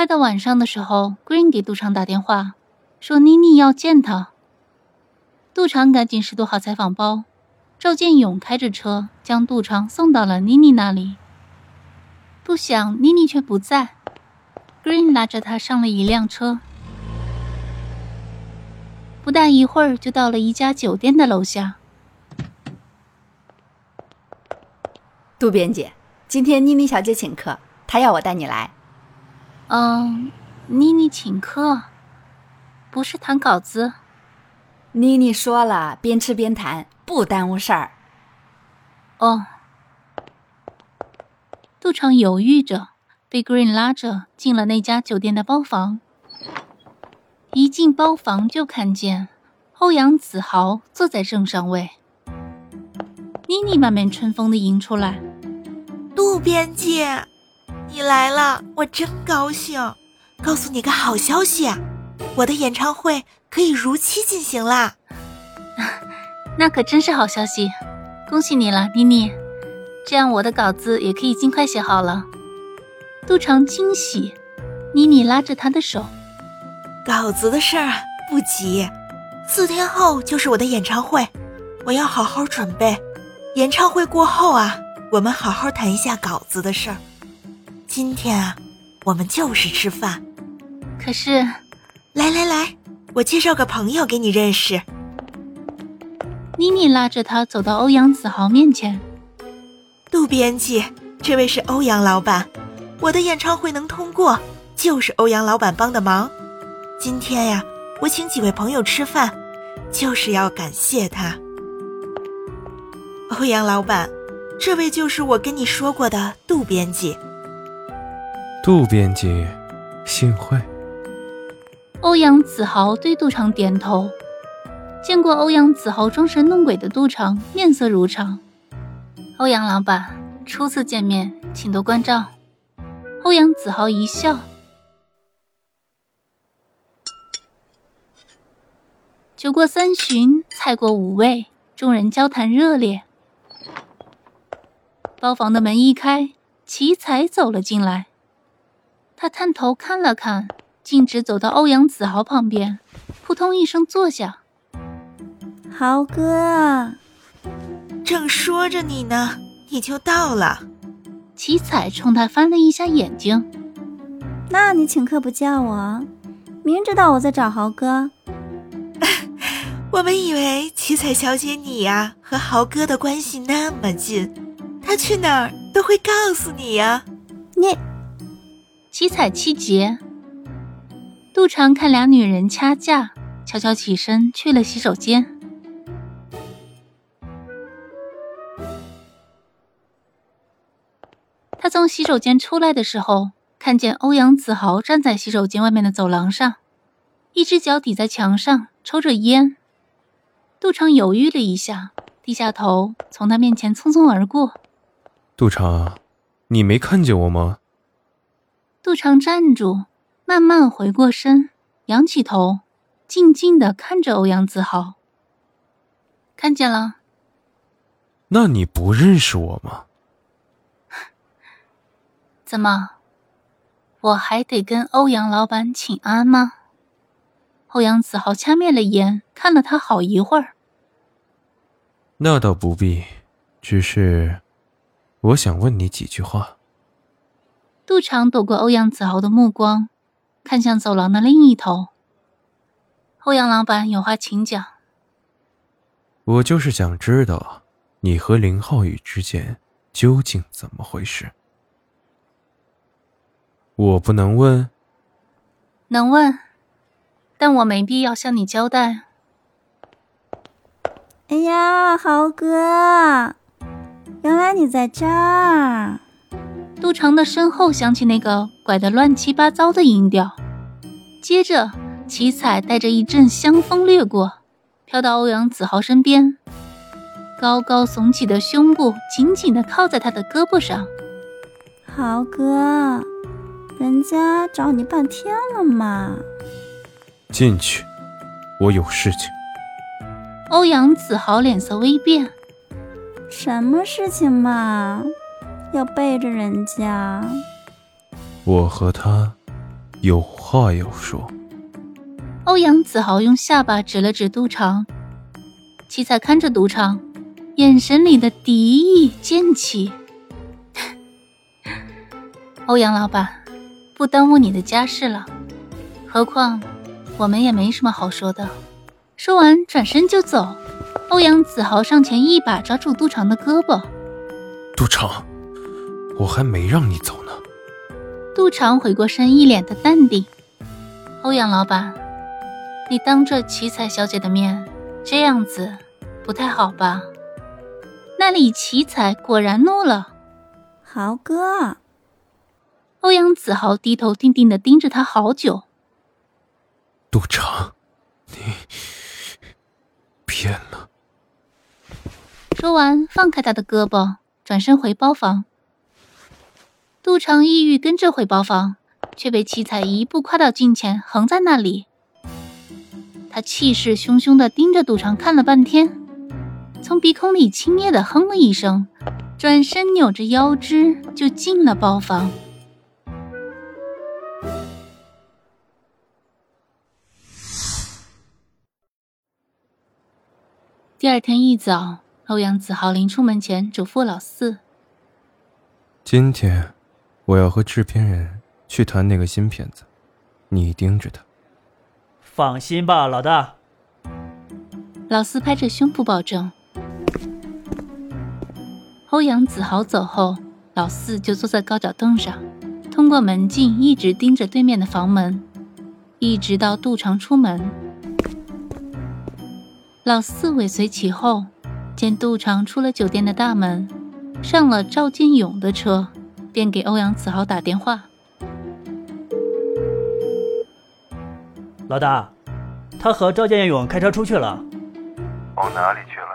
快到晚上的时候，Green 给杜长打电话，说妮妮要见他。杜长赶紧拾掇好采访包，赵建勇开着车将杜长送到了妮妮那里。不想妮妮却不在，Green 拉着他上了一辆车，不大一会儿就到了一家酒店的楼下。杜编辑，今天妮妮小姐请客，她要我带你来。嗯，妮妮请客，不是谈稿子。妮妮说了，边吃边谈，不耽误事儿。哦。杜长犹豫着，被 Green 拉着进了那家酒店的包房。一进包房就看见欧阳子豪坐在正上位。妮妮满面春风的迎出来，杜编辑。你来了，我真高兴！告诉你个好消息，我的演唱会可以如期进行啦！那可真是好消息，恭喜你了，妮妮！这样我的稿子也可以尽快写好了。杜长惊喜，妮妮拉着他的手，稿子的事儿不急，四天后就是我的演唱会，我要好好准备。演唱会过后啊，我们好好谈一下稿子的事儿。今天啊，我们就是吃饭。可是，来来来，我介绍个朋友给你认识。妮妮拉着他走到欧阳子豪面前。杜编辑，这位是欧阳老板。我的演唱会能通过，就是欧阳老板帮的忙。今天呀，我请几位朋友吃饭，就是要感谢他。欧阳老板，这位就是我跟你说过的杜编辑。杜编辑，幸会。欧阳子豪对杜长点头。见过欧阳子豪装神弄鬼的杜长面色如常。欧阳老板，初次见面，请多关照。欧阳子豪一笑。酒过三巡，菜过五味，众人交谈热烈。包房的门一开，奇才走了进来。他探头看了看，径直走到欧阳子豪旁边，扑通一声坐下。豪哥，正说着你呢，你就到了。七彩冲他翻了一下眼睛。那你请客不叫我，明知道我在找豪哥。我们以为七彩小姐你呀和豪哥的关系那么近，他去哪儿都会告诉你呀。你。七彩七节，杜长看俩女人掐架，悄悄起身去了洗手间。他从洗手间出来的时候，看见欧阳子豪站在洗手间外面的走廊上，一只脚抵在墙上抽着烟。杜长犹豫了一下，低下头从他面前匆匆而过。杜长，你没看见我吗？杜长站住，慢慢回过身，仰起头，静静的看着欧阳子豪。看见了。那你不认识我吗？怎么，我还得跟欧阳老板请安吗？欧阳子豪掐灭了烟，看了他好一会儿。那倒不必，只是，我想问你几句话。杜长躲过欧阳子豪的目光，看向走廊的另一头。欧阳老板有话请讲。我就是想知道，你和林浩宇之间究竟怎么回事？我不能问。能问，但我没必要向你交代。哎呀，豪哥，原来你在这儿。杜长的身后响起那个拐得乱七八糟的音调，接着七彩带着一阵香风掠过，飘到欧阳子豪身边，高高耸起的胸部紧紧地靠在他的胳膊上。豪哥，人家找你半天了嘛。进去，我有事情。欧阳子豪脸色微变，什么事情嘛？要背着人家？我和他有话要说。欧阳子豪用下巴指了指杜长，七彩看着杜长，眼神里的敌意渐起。欧阳老板，不耽误你的家事了，何况我们也没什么好说的。说完，转身就走。欧阳子豪上前一把抓住杜长的胳膊，杜长，我还没让你走呢。杜长回过身，一脸的淡定。欧阳老板，你当着奇才小姐的面这样子，不太好吧？那李奇才果然怒了。豪哥，欧阳子豪低头定定的盯着他好久。杜长，你。变了。说完，放开他的胳膊，转身回包房。杜长意欲跟着回包房，却被七彩一步跨到近前，横在那里。他气势汹汹的盯着杜长看了半天，从鼻孔里轻蔑的哼了一声，转身扭着腰肢就进了包房。第二天一早，欧阳子豪临出门前嘱咐老四：“今天我要和制片人去谈那个新片子，你盯着他。”放心吧，老大。老四拍着胸脯保证。欧阳子豪走后，老四就坐在高脚凳上，通过门禁一直盯着对面的房门，一直到杜长出门。老四尾随其后，见杜长出了酒店的大门，上了赵建勇的车，便给欧阳子豪打电话：“老大，他和赵建勇开车出去了。往哪里去了？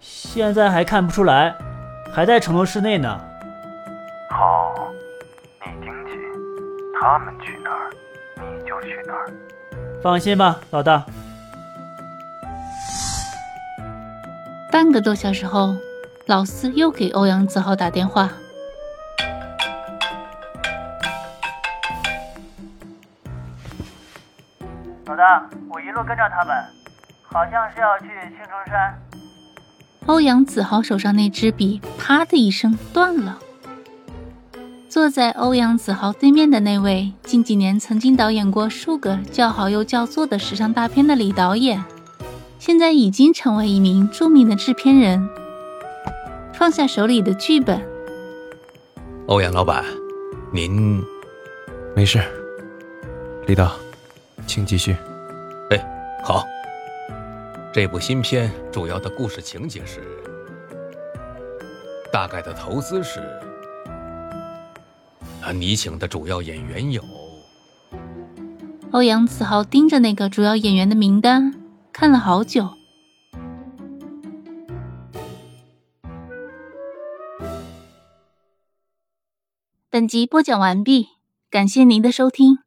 现在还看不出来，还在成都市内呢。好，你盯紧，他们去哪儿，你就去哪儿。放心吧，老大。”半个多小时后，老四又给欧阳子豪打电话：“老大，我一路跟着他们，好像是要去青城山。”欧阳子豪手上那支笔啪的一声断了。坐在欧阳子豪对面的那位，近几年曾经导演过数个叫好又叫座的时尚大片的李导演。现在已经成为一名著名的制片人，放下手里的剧本。欧阳老板，您没事。李导，请继续。好。这部新片主要的故事情节是，大概的投资是，啊，你请的主要演员有。欧阳子豪盯着那个主要演员的名单。看了好久。本集播讲完毕，感谢您的收听。